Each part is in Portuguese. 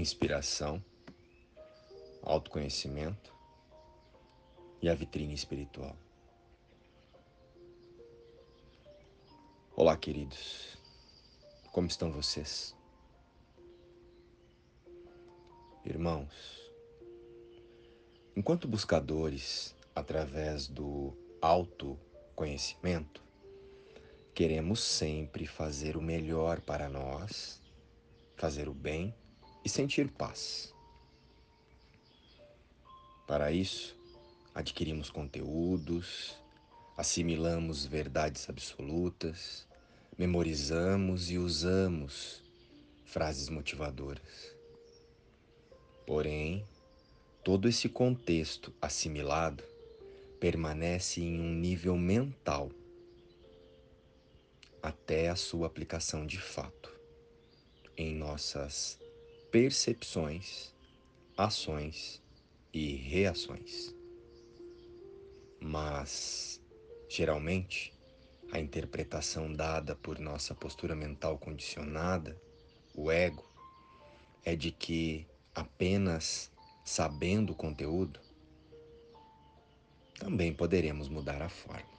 inspiração, autoconhecimento e a vitrine espiritual. Olá, queridos. Como estão vocês? Irmãos, enquanto buscadores através do autoconhecimento, queremos sempre fazer o melhor para nós, fazer o bem e sentir paz. Para isso, adquirimos conteúdos, assimilamos verdades absolutas, memorizamos e usamos frases motivadoras. Porém, todo esse contexto assimilado permanece em um nível mental até a sua aplicação de fato em nossas percepções, ações e reações. Mas, geralmente, a interpretação dada por nossa postura mental condicionada, o ego, é de que apenas sabendo o conteúdo, também poderemos mudar a forma.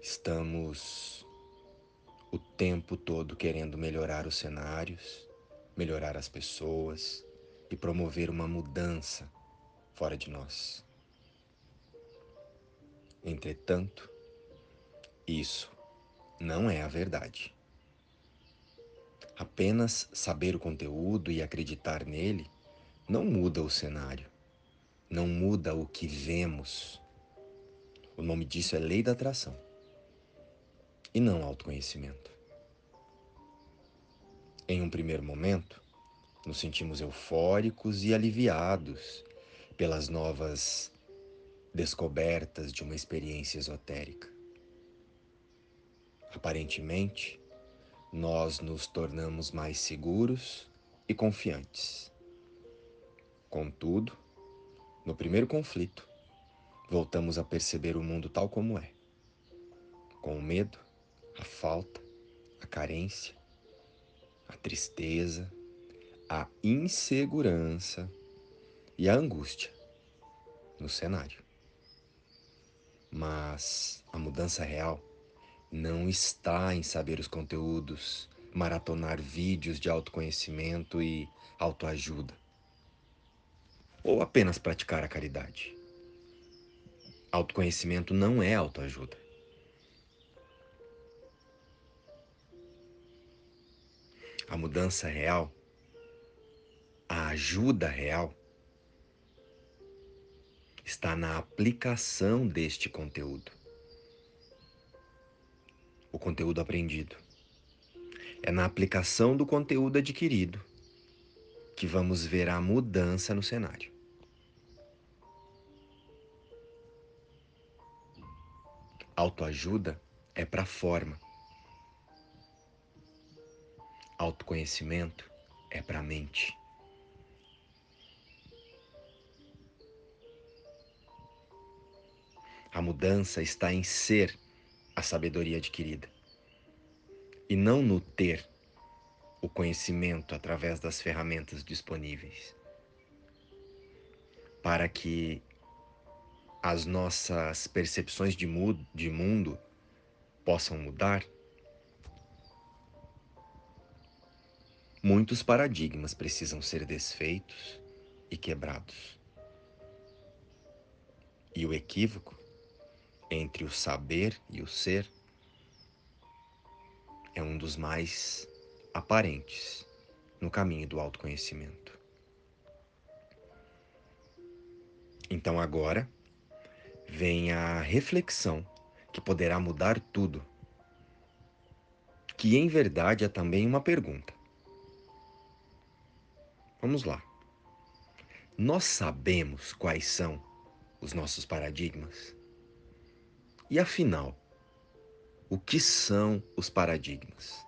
Estamos o tempo todo querendo melhorar os cenários, melhorar as pessoas e promover uma mudança fora de nós. Entretanto, isso não é a verdade. Apenas saber o conteúdo e acreditar nele não muda o cenário, não muda o que vemos. O nome disso é lei da atração e não autoconhecimento. Em um primeiro momento, nos sentimos eufóricos e aliviados pelas novas descobertas de uma experiência esotérica. Aparentemente, nós nos tornamos mais seguros e confiantes. Contudo, no primeiro conflito, voltamos a perceber o mundo tal como é, com o medo, a falta, a carência, a tristeza, a insegurança e a angústia no cenário. Mas a mudança real não está em saber os conteúdos, maratonar vídeos de autoconhecimento e autoajuda, ou apenas praticar a caridade. Autoconhecimento não é autoajuda. A mudança real, a ajuda real, está na aplicação deste conteúdo. O conteúdo aprendido. É na aplicação do conteúdo adquirido que vamos ver a mudança no cenário. Autoajuda é para forma Autoconhecimento é para a mente. A mudança está em ser a sabedoria adquirida e não no ter o conhecimento através das ferramentas disponíveis. Para que as nossas percepções de, mundo possam mudar, Muitos paradigmas precisam ser desfeitos e quebrados. E o equívoco entre o saber e o ser é um dos mais aparentes no caminho do autoconhecimento. Então agora vem a reflexão que poderá mudar tudo, que em verdade é também uma pergunta. Vamos lá. Nós sabemos quais são os nossos paradigmas? E afinal, o que são os paradigmas?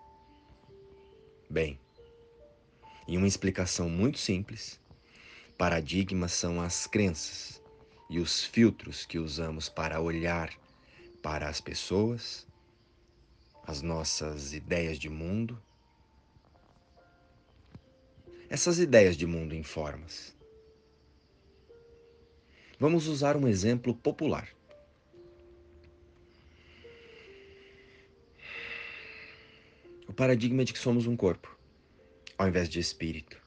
Bem, em uma explicação muito simples, paradigmas são as crenças e os filtros que usamos para olhar para as pessoas, as nossas ideias de mundo essas ideias de mundo em formas. Vamos usar um exemplo popular. O paradigma de que somos um corpo, ao invés de espírito,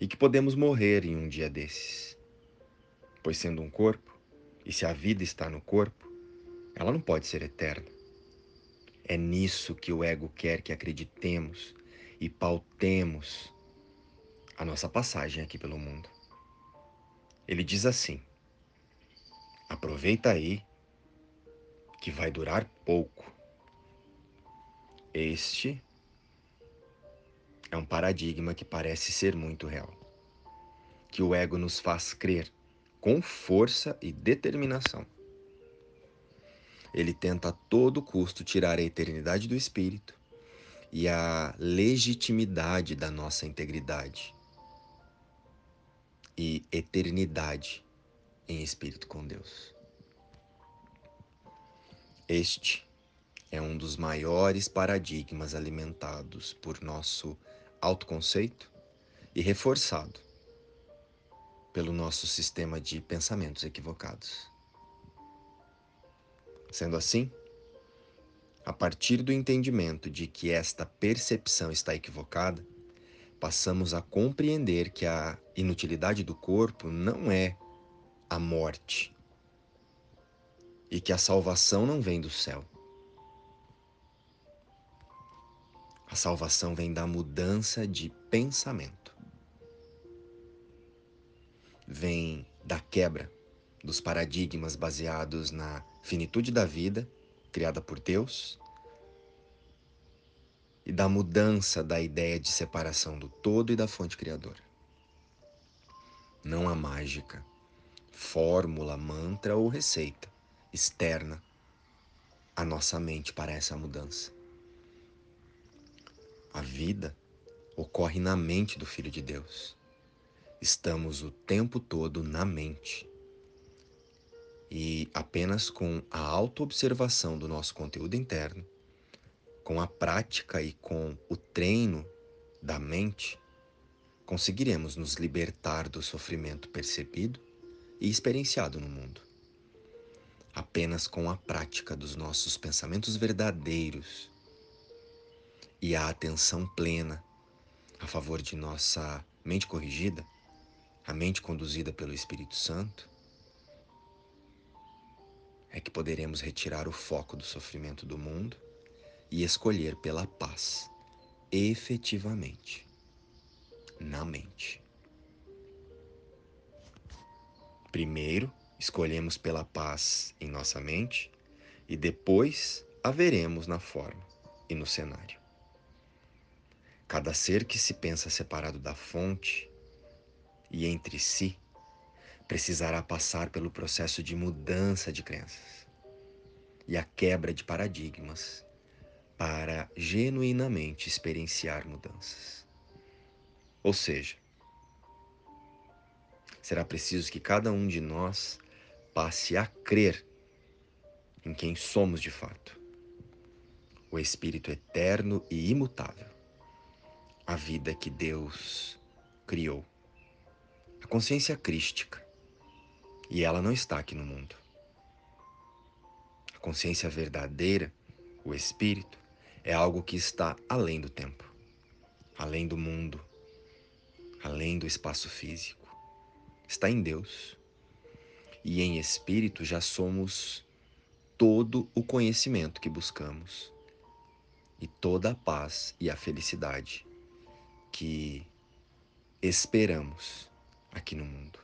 e que podemos morrer em um dia desses. Pois, sendo um corpo, e se a vida está no corpo, ela não pode ser eterna. É nisso que o ego quer que acreditemos e pautemos a nossa passagem aqui pelo mundo. Ele diz assim: aproveita aí que vai durar pouco. Este é um paradigma que parece ser muito real, que o ego nos faz crer com força e determinação. Ele tenta a todo custo tirar a eternidade do espírito e a legitimidade da nossa integridade e eternidade em espírito com Deus. Este é um dos maiores paradigmas alimentados por nosso autoconceito e reforçado pelo nosso sistema de pensamentos equivocados. Sendo assim, a partir do entendimento de que esta percepção está equivocada, passamos a compreender que a inutilidade do corpo não é a morte e que a salvação não vem do céu. A salvação vem da mudança de pensamento. Vem da quebra dos paradigmas baseados na finitude da vida criada por Deus e da mudança da ideia de separação do todo e da fonte criadora. Não há mágica, fórmula, mantra ou receita externa à nossa mente para essa mudança. A vida ocorre na mente do Filho de Deus. Estamos o tempo todo na mente. E apenas com a autoobservação do nosso conteúdo interno, com a prática e com o treino da mente, conseguiremos nos libertar do sofrimento percebido e experienciado no mundo. Apenas com a prática dos nossos pensamentos verdadeiros e a atenção plena a favor de nossa mente corrigida, a mente conduzida pelo Espírito Santo, é que poderemos retirar o foco do sofrimento do mundo e escolher pela paz, efetivamente, na mente. Primeiro, escolhemos pela paz em nossa mente e depois a veremos na forma e no cenário. Cada ser que se pensa separado da fonte e entre si precisará passar pelo processo de mudança de crenças e a quebra de paradigmas para genuinamente experienciar mudanças. Ou seja, será preciso que cada um de nós passe a crer em quem somos de fato, o Espírito eterno e imutável, a vida que Deus criou, a consciência crística, e ela não está aqui no mundo. A consciência verdadeira, o Espírito, é algo que está além do tempo, além do mundo, além do espaço físico. Está em Deus. E em espírito já somos todo o conhecimento que buscamos e toda a paz e a felicidade que esperamos aqui no mundo.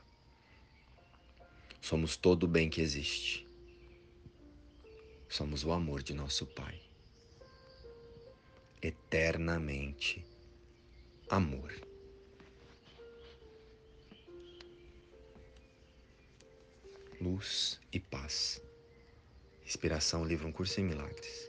Somos todo o bem que existe. Somos o amor de nosso Pai eternamente amor. Luz e paz. Inspiração, livro Um Curso em Milagres.